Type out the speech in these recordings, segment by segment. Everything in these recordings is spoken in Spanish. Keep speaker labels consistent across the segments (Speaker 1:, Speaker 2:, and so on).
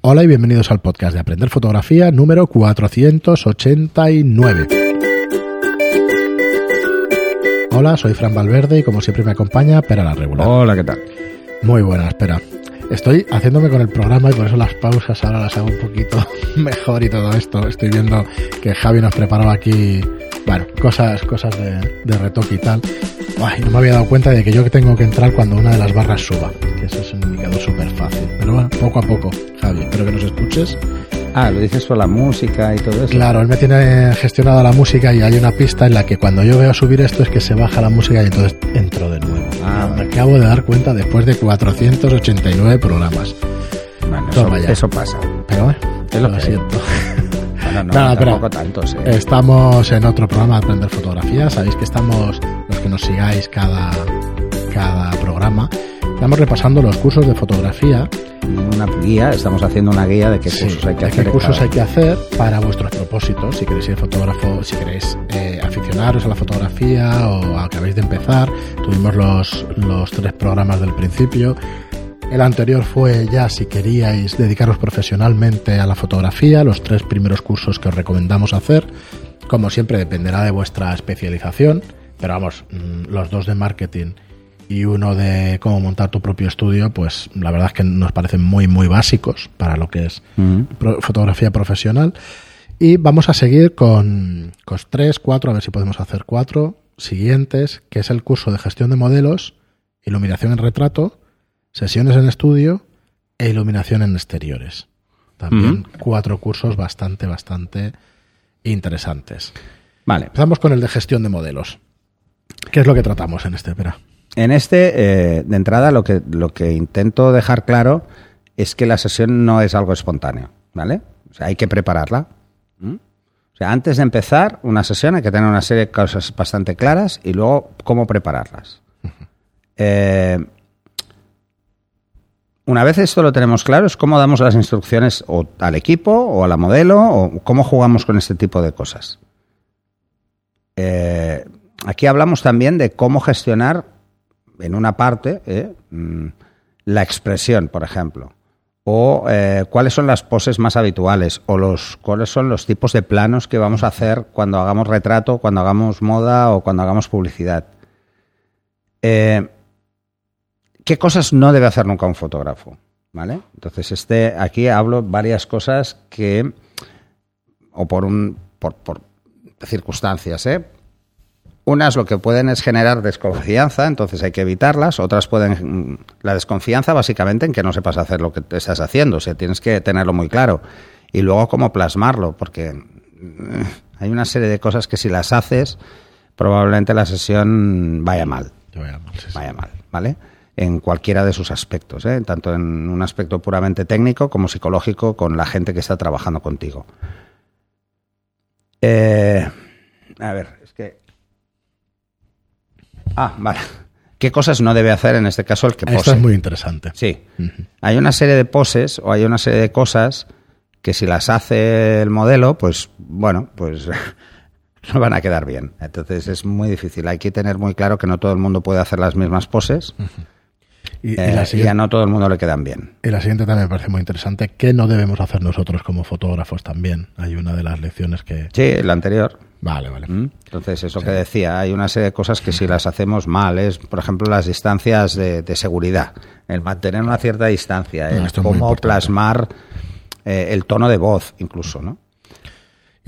Speaker 1: Hola y bienvenidos al podcast de Aprender Fotografía número 489. Hola, soy Fran Valverde y como siempre me acompaña Pera la Regular.
Speaker 2: Hola, ¿qué tal?
Speaker 1: Muy buena, espera. Estoy haciéndome con el programa y por eso las pausas ahora las hago un poquito mejor y todo esto. Estoy viendo que Javi nos preparaba aquí, bueno, cosas, cosas de, de retoque y tal. Ay, no me había dado cuenta de que yo tengo que entrar cuando una de las barras suba, que eso es un indicador súper fácil. Pero bueno, poco a poco, Javi, espero que nos escuches.
Speaker 2: Ah, lo dices por la música y todo eso.
Speaker 1: Claro, él me tiene gestionado la música y hay una pista en la que cuando yo veo subir esto es que se baja la música y entonces entro de nuevo.
Speaker 2: Ah,
Speaker 1: me acabo de dar cuenta después de 489 programas.
Speaker 2: Bueno, eso, eso pasa.
Speaker 1: Pero bueno,
Speaker 2: lo
Speaker 1: lo siento.
Speaker 2: Bueno, no,
Speaker 1: Nada,
Speaker 2: tampoco
Speaker 1: espera.
Speaker 2: tantos, ¿eh?
Speaker 1: Estamos en otro programa de Aprender Fotografía. Sabéis que estamos, los que nos sigáis cada, cada programa, estamos repasando los cursos de fotografía.
Speaker 2: Una guía, estamos haciendo una guía de qué
Speaker 1: Sí,
Speaker 2: cursos hay que
Speaker 1: de
Speaker 2: hacer.
Speaker 1: qué
Speaker 2: en
Speaker 1: cursos
Speaker 2: cada-
Speaker 1: hay que hacer para vuestros propósitos. Si queréis ser fotógrafo, si queréis eh, aficionaros a la fotografía o acabáis de empezar. Tuvimos los, los tres programas del principio. El anterior fue ya si queríais dedicaros profesionalmente a la fotografía, los tres primeros cursos que os recomendamos hacer. Como siempre dependerá de vuestra especialización, pero vamos, mm, los dos de marketing y uno de cómo montar tu propio estudio, pues la verdad es que nos parecen muy muy básicos para lo que es pro- fotografía profesional. Y vamos a seguir con, con tres, cuatro, a ver si podemos hacer cuatro siguientes, que es el curso de gestión de modelos, iluminación en retrato, sesiones en estudio e iluminación en exteriores. También cuatro cursos bastante, bastante interesantes.
Speaker 2: Vale.
Speaker 1: Empezamos con el de gestión de modelos. ¿Qué es lo que tratamos en este? Espera.
Speaker 2: En este, eh, de entrada, lo que, lo que intento dejar claro es que la sesión no es algo espontáneo, ¿vale? O sea, hay que prepararla. ¿Mm? O sea, antes de empezar una sesión hay que tener una serie de cosas bastante claras y luego cómo prepararlas. Eh, una vez esto lo tenemos claro, es cómo damos las instrucciones al equipo o a la modelo o cómo jugamos con este tipo de cosas. Eh, aquí hablamos también de cómo gestionar en una parte eh, mm, la expresión, por ejemplo, o eh, cuáles son las poses más habituales, o los cuáles son los tipos de planos que vamos a hacer cuando hagamos retrato, cuando hagamos moda o cuando hagamos publicidad. ¿Qué cosas no debe hacer nunca un fotógrafo? ¿Vale? Entonces, este, aquí hablo varias cosas que, o por un, por, por circunstancias, ¿eh? Unas lo que pueden es generar desconfianza, entonces hay que evitarlas. Otras pueden. mm, La desconfianza, básicamente, en que no sepas hacer lo que te estás haciendo. O sea, tienes que tenerlo muy claro. Y luego, cómo plasmarlo, porque mm, hay una serie de cosas que si las haces, probablemente la sesión vaya mal
Speaker 1: sí, sí.
Speaker 2: vaya mal, ¿vale? En cualquiera de sus aspectos, ¿eh? tanto en un aspecto puramente técnico como psicológico con la gente que está trabajando contigo. Eh, a ver, es que... Ah, vale. ¿Qué cosas no debe hacer en este caso el que pose?
Speaker 1: Esto es muy interesante.
Speaker 2: Sí. Hay una serie de poses o hay una serie de cosas que si las hace el modelo, pues bueno, pues no van a quedar bien. Entonces es muy difícil. Hay que tener muy claro que no todo el mundo puede hacer las mismas poses
Speaker 1: y
Speaker 2: eh,
Speaker 1: la
Speaker 2: y a no todo el mundo le quedan bien.
Speaker 1: Y la siguiente también me parece muy interesante. ¿Qué no debemos hacer nosotros como fotógrafos también? Hay una de las lecciones que...
Speaker 2: Sí, la anterior.
Speaker 1: Vale, vale.
Speaker 2: ¿Mm? Entonces, eso que decía, hay una serie de cosas que si las hacemos mal, es, por ejemplo, las distancias de, de seguridad, el mantener una cierta distancia,
Speaker 1: No,
Speaker 2: el cómo plasmar eh, el tono de voz, incluso, ¿no?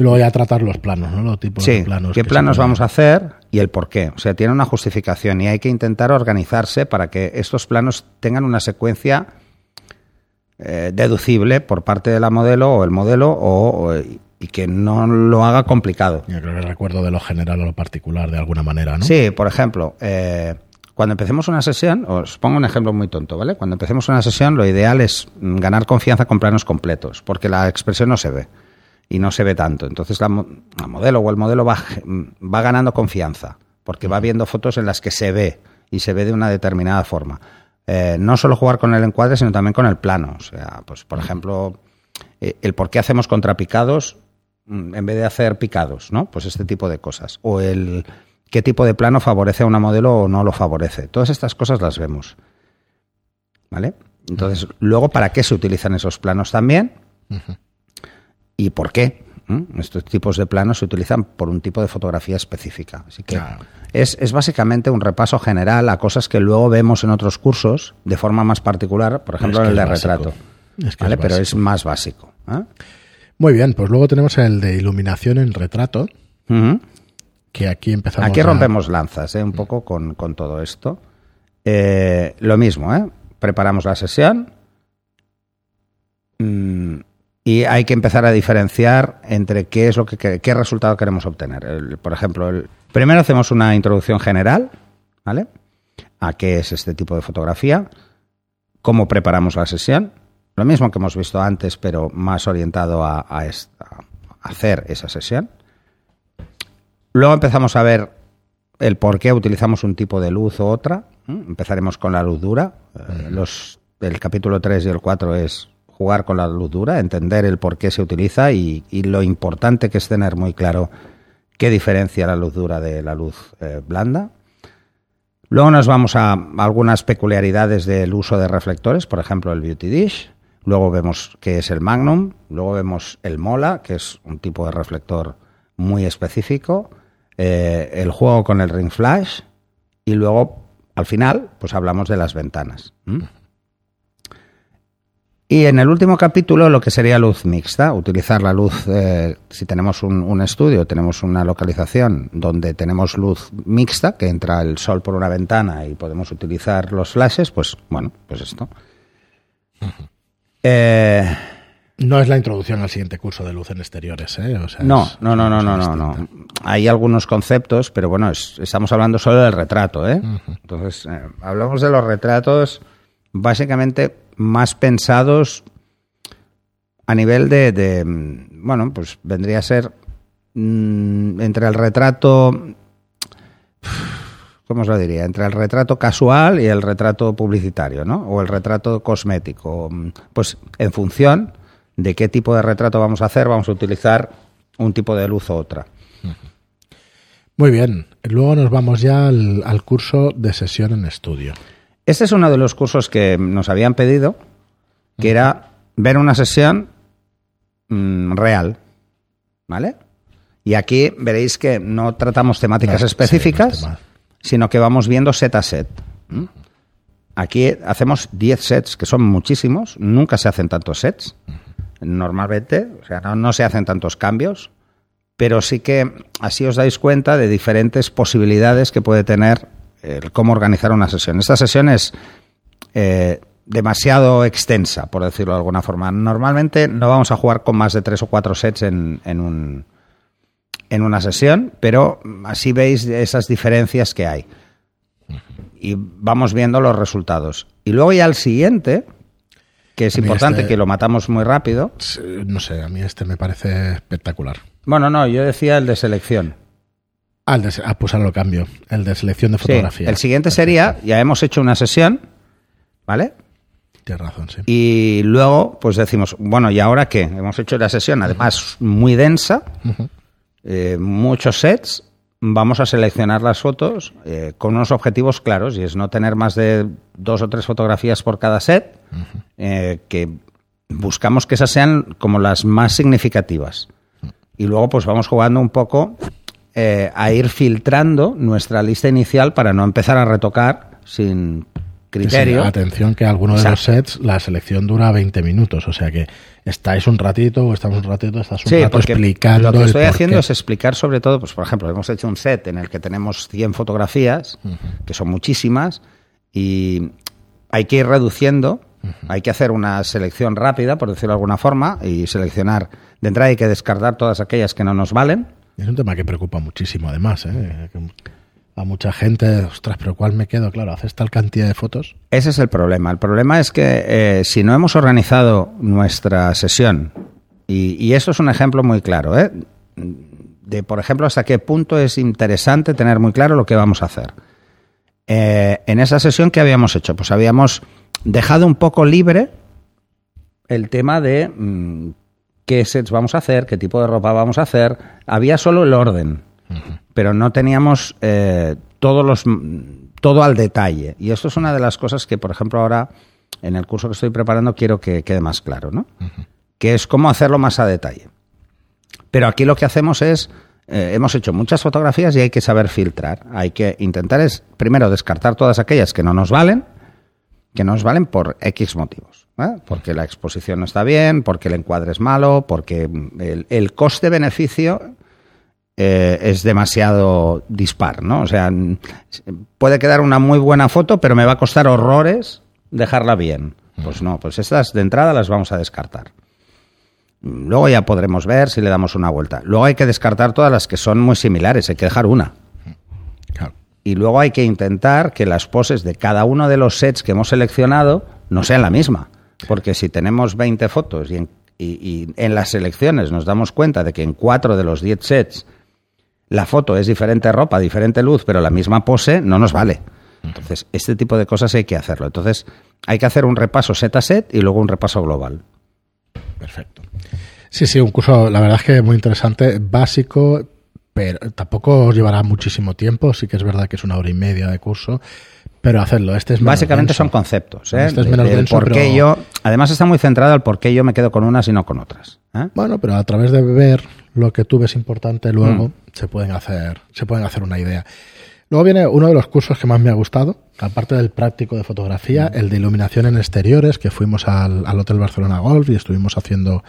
Speaker 1: Y luego ya tratar los planos, ¿no? Los tipos
Speaker 2: Sí,
Speaker 1: de planos.
Speaker 2: qué planos
Speaker 1: pueden-
Speaker 2: vamos a hacer y el por qué. O sea, tiene una justificación y hay que intentar organizarse para que estos planos tengan una secuencia eh, deducible por parte de la modelo o el modelo o, o- y que no lo haga complicado.
Speaker 1: Yo creo que recuerdo de lo general o lo particular de alguna manera, ¿no?
Speaker 2: Sí, por ejemplo, eh, cuando empecemos una sesión, os pongo un ejemplo muy tonto, ¿vale? Cuando empecemos una sesión, lo ideal es ganar confianza con planos completos, porque la expresión no se ve y no se ve tanto. Entonces la, la modelo o el modelo va, va ganando confianza, porque va viendo fotos en las que se ve y se ve de una determinada forma. Eh, no solo jugar con el encuadre, sino también con el plano. O sea, pues por ejemplo, eh, el por qué hacemos contrapicados mm, en vez de hacer picados, ¿no? Pues este tipo de cosas. O el qué tipo de plano favorece a una modelo o no lo favorece. Todas estas cosas las vemos. ¿Vale? Entonces, luego, ¿para qué se utilizan esos planos también? ¿Y por qué? ¿Mm? Estos tipos de planos se utilizan por un tipo de fotografía específica. Así que
Speaker 1: Claro.
Speaker 2: es, es básicamente un repaso general a cosas que luego vemos en otros cursos de forma más particular, por ejemplo,
Speaker 1: Es que
Speaker 2: en el de
Speaker 1: básico.
Speaker 2: retrato.
Speaker 1: Es que
Speaker 2: Pero es más básico. ¿eh?
Speaker 1: Muy bien, pues luego tenemos el de iluminación en retrato, que aquí empezamos.
Speaker 2: Aquí
Speaker 1: a-
Speaker 2: rompemos lanzas, ¿eh? un poco con, con todo esto. Eh, lo mismo, ¿eh? preparamos la sesión mm, y hay que empezar a diferenciar entre qué es lo que qué resultado queremos obtener. El- por ejemplo, el- primero hacemos una introducción general, ¿vale? A qué es este tipo de fotografía, cómo preparamos la sesión, lo mismo que hemos visto antes, pero más orientado a, a esta- a hacer esa sesión. Luego empezamos a ver el por qué utilizamos un tipo de luz u otra. Empezaremos con la luz dura. Eh, Los, el capítulo 3 y el 4 es jugar con la luz dura, entender el por qué se utiliza y, lo importante que es tener muy claro qué diferencia la luz dura de la luz eh, blanda. Luego nos vamos a algunas peculiaridades del uso de reflectores, por ejemplo el Beauty Dish. Luego vemos qué es el Magnum. Luego vemos el Mola, que es un tipo de reflector muy específico. eh, el juego con el Ring Flash. Y luego, al final, pues hablamos de las ventanas. Y en el último capítulo, lo que sería luz mixta, utilizar la luz, eh, si tenemos un, un estudio, tenemos una localización donde tenemos luz mixta, que entra el sol por una ventana y podemos utilizar los flashes, pues bueno, pues esto. Eh,
Speaker 1: No es la introducción al siguiente curso de luz en exteriores, ¿eh? O sea,
Speaker 2: no,
Speaker 1: es-
Speaker 2: no, no, no, no, no. Hay algunos conceptos, pero bueno, es- estamos hablando solo del retrato, ¿eh? Entonces, eh, hablamos de los retratos básicamente más pensados a nivel de, mm, bueno, pues vendría a ser mm, entre el retrato, ¿cómo os lo diría? Entre el retrato casual y el retrato publicitario, ¿no? O el retrato cosmético. Pues en función de qué tipo de retrato vamos a hacer, vamos a utilizar un tipo de luz u otra.
Speaker 1: Muy bien. Luego nos vamos ya al, al curso de sesión en estudio.
Speaker 2: Este es uno de los cursos que nos habían pedido, que era ver una sesión mm, real, ¿vale? Y aquí veréis que no tratamos temáticas
Speaker 1: No,
Speaker 2: específicas,
Speaker 1: sí, no
Speaker 2: sino que vamos viendo set a set. Aquí hacemos 10 sets, que son muchísimos, nunca se hacen tantos sets, normalmente, o sea, no, no se hacen tantos cambios, pero sí que así os dais cuenta de diferentes posibilidades que puede tener el cómo organizar una sesión. Esta sesión es eh, demasiado extensa, por decirlo de alguna forma. Normalmente no vamos a jugar con más de tres o cuatro sets en, en un, en una sesión, pero así veis esas diferencias que hay. Y vamos viendo los resultados. Y luego ya el siguiente, que es importante,
Speaker 1: este-
Speaker 2: que lo matamos muy rápido.
Speaker 1: No sé, a mí este me parece espectacular.
Speaker 2: Bueno, no, yo decía el de selección.
Speaker 1: Ah, el de, ah, pues ahora lo cambio. El de selección de
Speaker 2: Sí,
Speaker 1: fotografía.
Speaker 2: el siguiente sería, ya hemos hecho una sesión, ¿vale?
Speaker 1: Tienes razón, sí.
Speaker 2: Y luego, pues decimos, bueno, ¿y ahora qué? Hemos hecho la sesión, además, muy densa, eh, muchos sets. Vamos a seleccionar las fotos eh, con unos objetivos claros, y es no tener más de dos o tres fotografías por cada set, eh, que buscamos que esas sean como las más significativas. Y luego, pues vamos jugando un poco eh, a ir filtrando nuestra lista inicial para no empezar a retocar sin criterio.
Speaker 1: Sí, atención que alguno de los sets, la selección dura 20 minutos. O sea que estáis un ratito o estamos un ratito, estás un
Speaker 2: Sí,
Speaker 1: rato explicando
Speaker 2: lo que estoy haciendo es explicar sobre todo, pues por ejemplo, hemos hecho un set en el que tenemos 100 fotografías, que son muchísimas, y hay que ir reduciendo, hay que hacer una selección rápida, por decirlo de alguna forma, y seleccionar. De entrada hay que descartar todas aquellas que no nos valen.
Speaker 1: Es un tema que preocupa muchísimo, además. ¿eh? A mucha gente, ostras, pero ¿cuál me quedo? Claro, haces tal cantidad de fotos.
Speaker 2: Ese es el problema. El problema es que eh, si no hemos organizado nuestra sesión, y, esto es un ejemplo muy claro, ¿eh? de por ejemplo hasta qué punto es interesante tener muy claro lo que vamos a hacer. Eh, en esa sesión, ¿qué habíamos hecho? Pues habíamos dejado un poco libre el tema de mm, qué sets vamos a hacer, qué tipo de ropa vamos a hacer. Había solo el orden, pero no teníamos eh, todos los todo al detalle. Y esto es una de las cosas que, por ejemplo, ahora en el curso que estoy preparando quiero que quede más claro, ¿no? Que es cómo hacerlo más a detalle. Pero aquí lo que hacemos es, eh, hemos hecho muchas fotografías y hay que saber filtrar. Hay que intentar es, primero, descartar todas aquellas que no nos valen, que no nos valen por X motivos. ¿eh? Porque la exposición no está bien, porque el encuadre es malo, porque el, el coste-beneficio eh, es demasiado dispar, ¿no? O sea, puede quedar una muy buena foto, pero me va a costar horrores dejarla bien. Pues no, pues estas de entrada las vamos a descartar. Luego ya podremos ver si le damos una vuelta. Luego hay que descartar todas las que son muy similares, hay que dejar una. Y luego hay que intentar que las poses de cada uno de los sets que hemos seleccionado no sean la misma. Porque si tenemos 20 fotos y en, y en las selecciones nos damos cuenta de que en cuatro de los 10 sets la foto es diferente ropa, diferente luz, pero la misma pose, no nos vale. Entonces, este tipo de cosas hay que hacerlo. Entonces, hay que hacer un repaso set a set y luego un repaso global.
Speaker 1: Perfecto. Sí, sí, un curso, la verdad es que muy interesante, básico, pero tampoco os llevará muchísimo tiempo. Sí que es verdad que es una hora y media de curso, pero hacerlo. Este es menos
Speaker 2: Básicamente
Speaker 1: denso.
Speaker 2: son conceptos. ¿eh?
Speaker 1: Este es menos
Speaker 2: Del
Speaker 1: denso,
Speaker 2: por qué
Speaker 1: pero-
Speaker 2: yo, además está muy centrado al por qué yo me quedo con unas y no con otras. ¿eh?
Speaker 1: Bueno, pero a través de ver lo que tú ves importante luego,
Speaker 2: Mm.
Speaker 1: se pueden hacer, se pueden hacer una idea. Luego viene uno de los cursos que más me ha gustado, aparte del práctico de fotografía,
Speaker 2: Mm.
Speaker 1: el de iluminación en exteriores, que fuimos al, al Hotel Barcelona Golf y estuvimos haciendo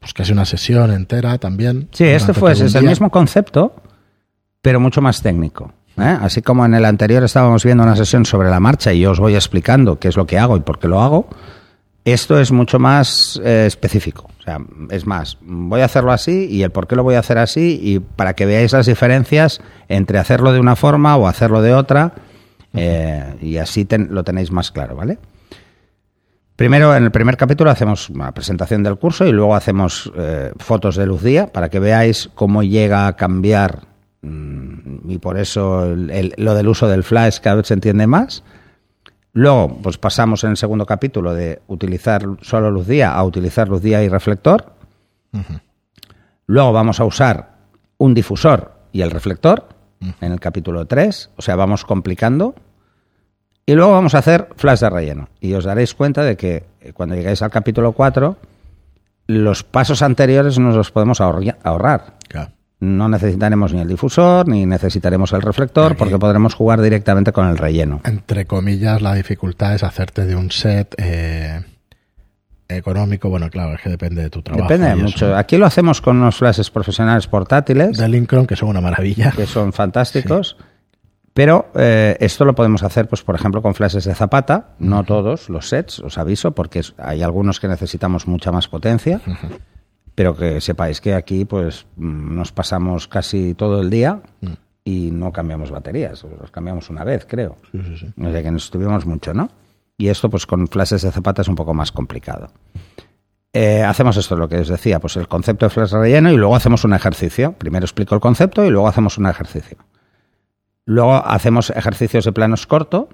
Speaker 1: pues casi una sesión entera también.
Speaker 2: Sí, este fue es el mismo concepto, pero mucho más técnico. ¿eh? Así como en el anterior estábamos viendo una sesión sobre la marcha y yo os voy explicando qué es lo que hago y por qué lo hago, esto es mucho más eh, específico. O sea, es más, voy a hacerlo así y el por qué lo voy a hacer así y para que veáis las diferencias entre hacerlo de una forma o hacerlo de otra eh, y así ten- lo tenéis más claro, ¿vale? Primero, en el primer capítulo hacemos una presentación del curso y luego hacemos eh, fotos de luz día para que veáis cómo llega a cambiar mm, y por eso el- el- lo del uso del flash cada vez se entiende más. Luego, pues pasamos en el segundo capítulo de utilizar solo luz día a utilizar luz día y reflector. Luego vamos a usar un difusor y el reflector en el capítulo 3, o sea, vamos complicando. Y luego vamos a hacer flash de relleno. Y os daréis cuenta de que eh, cuando llegáis al capítulo 4, los pasos anteriores nos los podemos ahorrar.
Speaker 1: Claro.
Speaker 2: No necesitaremos ni el difusor, ni necesitaremos el reflector,
Speaker 1: Aquí.
Speaker 2: porque podremos jugar directamente con el relleno.
Speaker 1: Entre comillas, la dificultad es hacerte de un set eh, económico. Bueno, claro, es que depende de tu trabajo.
Speaker 2: Depende
Speaker 1: eso.
Speaker 2: mucho. Aquí lo hacemos con unos flashes profesionales portátiles,
Speaker 1: De que son una maravilla.
Speaker 2: que son fantásticos. Pero eh, esto lo podemos hacer, pues, por ejemplo, con flashes de zapata, no todos los sets, os aviso, porque hay algunos que necesitamos mucha más potencia. Pero que sepáis que aquí, pues, mm, nos pasamos casi todo el día y no cambiamos baterías. Los cambiamos una vez, creo.
Speaker 1: Sí, sí, sí.
Speaker 2: O sea que nos estuvimos mucho, ¿no? Y esto, pues con flashes de zapata es un poco más complicado. Eh, hacemos esto, lo que os decía, pues el concepto de flash relleno y luego hacemos un ejercicio. Primero explico el concepto y luego hacemos un ejercicio. Luego hacemos ejercicios de planos corto,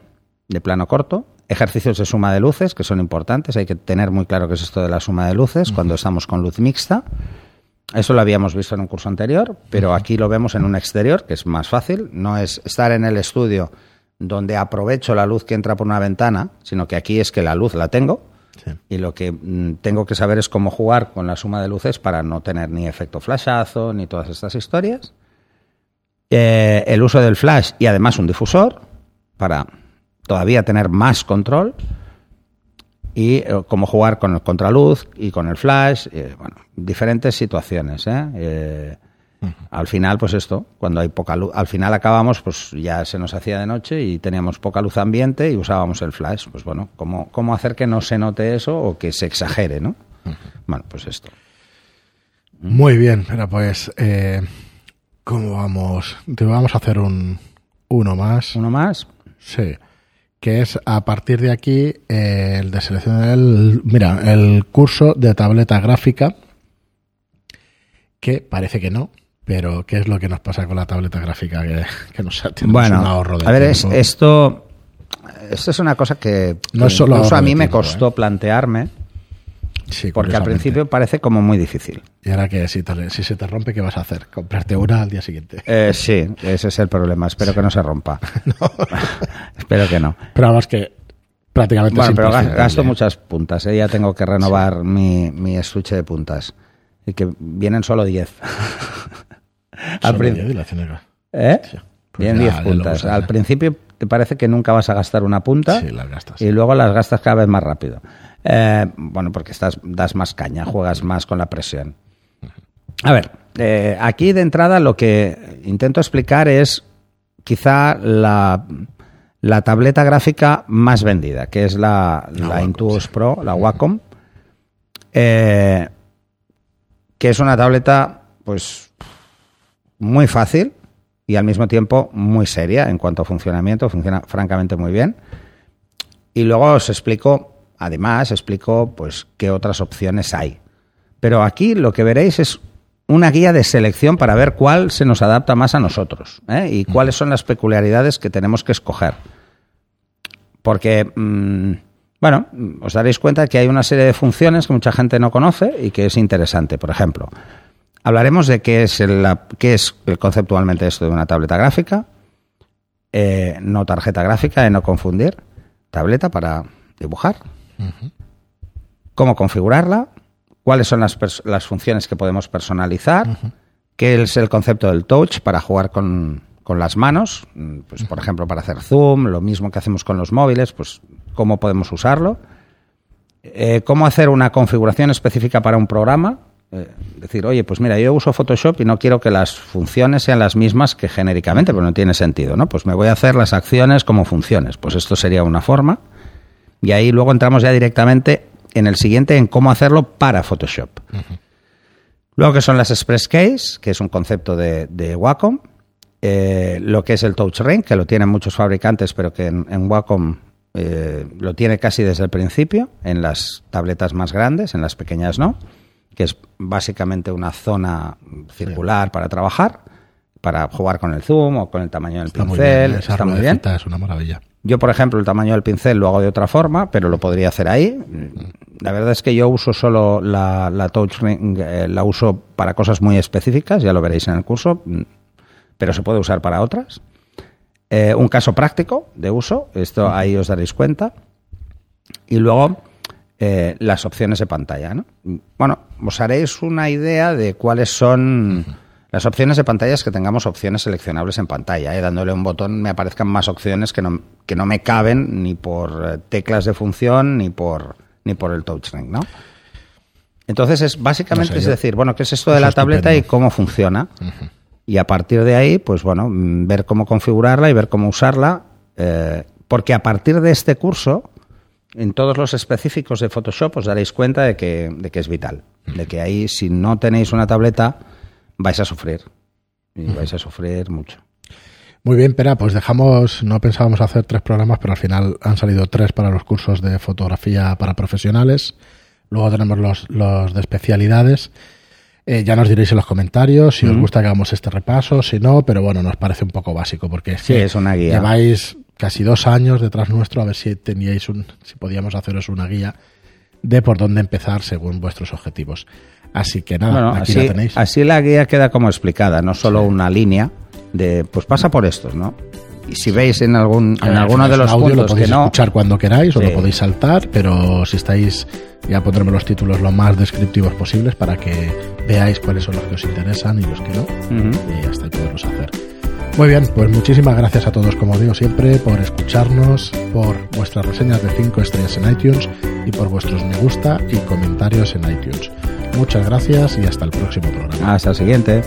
Speaker 2: de plano corto, ejercicios de suma de luces, que son importantes. Hay que tener muy claro qué es esto de la suma de luces cuando estamos con luz mixta. Eso lo habíamos visto en un curso anterior, pero aquí lo vemos en un exterior, que es más fácil. No es estar en el estudio donde aprovecho la luz que entra por una ventana, sino que aquí es que la luz la tengo
Speaker 1: Sí.
Speaker 2: y lo que mm, tengo que saber es cómo jugar con la suma de luces para no tener ni efecto flashazo ni todas estas historias. Eh, el uso del flash y además un difusor para todavía tener más control y eh, cómo jugar con el contraluz y con el flash, eh, bueno, diferentes situaciones. ¿eh? Eh, Al final, pues esto, cuando hay poca luz, al final acabamos, pues ya se nos hacía de noche y teníamos poca luz ambiente y usábamos el flash. Pues bueno, ¿cómo, cómo hacer que no se note eso o que se exagere, no? Bueno, pues esto.
Speaker 1: Muy bien, pero pues, ¿cómo vamos? Te vamos a hacer un uno más.
Speaker 2: Uno más.
Speaker 1: Sí. Que es a partir de aquí eh, el de selección del. Mira, el curso de tableta gráfica. Que parece que no, pero ¿qué es lo que nos pasa con la tableta gráfica? Que, que nos tenemos
Speaker 2: Bueno,
Speaker 1: un ahorro de
Speaker 2: a ver, es- esto, esto es una cosa que,
Speaker 1: No
Speaker 2: que
Speaker 1: solo
Speaker 2: incluso a mí me costó
Speaker 1: ¿eh?
Speaker 2: plantearme,
Speaker 1: Sí,
Speaker 2: porque al principio parece como muy difícil.
Speaker 1: Y ahora que si, te- si se te rompe, ¿qué vas a hacer? ¿Comprarte una al día siguiente?
Speaker 2: Eh, sí, ese es el problema. Espero que no se rompa. Espero que no.
Speaker 1: Pero vamos que prácticamente
Speaker 2: Bueno, pero gasto muchas puntas, ¿eh? ya tengo que renovar mi, mi estuche de puntas. Y que vienen solo 10. Al
Speaker 1: Solo
Speaker 2: prin-
Speaker 1: diez dilaciones.
Speaker 2: ¿Eh?
Speaker 1: Sí. Pues
Speaker 2: Vienen
Speaker 1: ya-
Speaker 2: 10
Speaker 1: ya lo
Speaker 2: puntas. Al principio te parece que nunca vas a gastar una punta
Speaker 1: Sí, las gastas.
Speaker 2: y luego las gastas cada vez más rápido. Eh, bueno, porque estás, das más caña, juegas más con la presión. A ver, eh, aquí de entrada lo que intento explicar es quizá la, la tableta gráfica más vendida, que es la,
Speaker 1: La
Speaker 2: Intuos
Speaker 1: sí.
Speaker 2: Pro, la Wacom, eh, que es una tableta pues muy fácil y al mismo tiempo muy seria en cuanto a funcionamiento, funciona francamente muy bien. Y luego os explico, además, explico pues qué otras opciones hay. Pero aquí lo que veréis es una guía de selección para ver cuál se nos adapta más a nosotros ¿eh? y cuáles son las peculiaridades que tenemos que escoger. Porque, mm, bueno, os daréis cuenta que hay una serie de funciones que mucha gente no conoce y que es interesante. Por ejemplo, hablaremos de qué es, el, la- qué es conceptualmente esto de una tableta gráfica, eh, no tarjeta gráfica, de no confundir, tableta para dibujar, cómo configurarla, cuáles son las, las funciones que podemos personalizar, qué es el concepto del touch para jugar con, con las manos, mm, pues por ejemplo para hacer zoom, lo mismo que hacemos con los móviles, pues cómo podemos usarlo, eh, cómo hacer una configuración específica para un programa, eh, decir, oye, pues mira, yo uso Photoshop y no quiero que las funciones sean las mismas que genéricamente, pero no tiene sentido, ¿no? Pues me voy a hacer las acciones como funciones, pues esto sería una forma. Y ahí luego entramos ya directamente en el siguiente, en cómo hacerlo para Photoshop. Luego que son las Express Case, que es un concepto de, de Wacom. Eh, lo que es el Touch Ring, que lo tienen muchos fabricantes, pero que en, en Wacom eh, lo tiene casi desde el principio, en las tabletas más grandes, en las pequeñas no, que es básicamente una zona circular para trabajar, para jugar con el zoom o con el tamaño del
Speaker 1: Está muy
Speaker 2: pincel.
Speaker 1: bien, esa
Speaker 2: está muy bien.
Speaker 1: es una maravilla.
Speaker 2: Yo, por ejemplo, el tamaño del pincel lo hago de otra forma, pero lo podría hacer ahí. La verdad es que yo uso solo la, la Touch Ring, eh, la uso para cosas muy específicas, ya lo veréis en el curso, mm, pero se puede usar para otras. Eh, un caso práctico de uso, esto ahí os daréis cuenta. Y luego eh, las opciones de pantalla. ¿no? Bueno, os haréis una idea de cuáles son las opciones de pantalla es que tengamos opciones seleccionables en pantalla. ¿eh? Dándole un botón me aparezcan más opciones que no, que no me caben ni por eh, teclas de función ni por, ni por el touchscreen. ¿no? Entonces es básicamente
Speaker 1: No sé,
Speaker 2: es decir, bueno, ¿qué es esto de
Speaker 1: eso
Speaker 2: la tableta y cómo funciona? Y a partir de ahí, pues bueno, mm, ver cómo configurarla y ver cómo usarla, eh, porque a partir de este curso, en todos los específicos de Photoshop os daréis cuenta de que, de que es vital, de que ahí si no tenéis una tableta vais a sufrir, y vais a sufrir mucho.
Speaker 1: Muy bien, Pera, pues dejamos, no pensábamos hacer tres programas, pero al final han salido tres para los cursos de fotografía para profesionales. Luego tenemos los, los de especialidades. Eh, ya nos diréis en los comentarios si os gusta que hagamos este repaso, si no, pero bueno, nos parece un poco básico porque
Speaker 2: Sí, es una guía.
Speaker 1: lleváis casi dos años detrás nuestro a ver si teníais un, si podíamos haceros una guía de por dónde empezar según vuestros objetivos. Así que nada,
Speaker 2: Bueno,
Speaker 1: aquí
Speaker 2: así,
Speaker 1: la tenéis.
Speaker 2: así la guía queda como explicada, no solo una línea de, pues pasa por estos, ¿no? Y si veis en algún en alguno de los
Speaker 1: audio, lo
Speaker 2: que
Speaker 1: podéis
Speaker 2: no,
Speaker 1: escuchar cuando queráis o lo podéis saltar, pero si estáis, ya pondremos los títulos lo más descriptivos posibles para que veáis cuáles son los que os interesan y los que no, y hasta ahí podemos hacer. Muy bien, pues muchísimas gracias a todos, como digo siempre, por escucharnos, por vuestras reseñas de 5 estrellas en iTunes y por vuestros me gusta y comentarios en iTunes. Muchas gracias y hasta el próximo programa.
Speaker 2: Hasta el siguiente.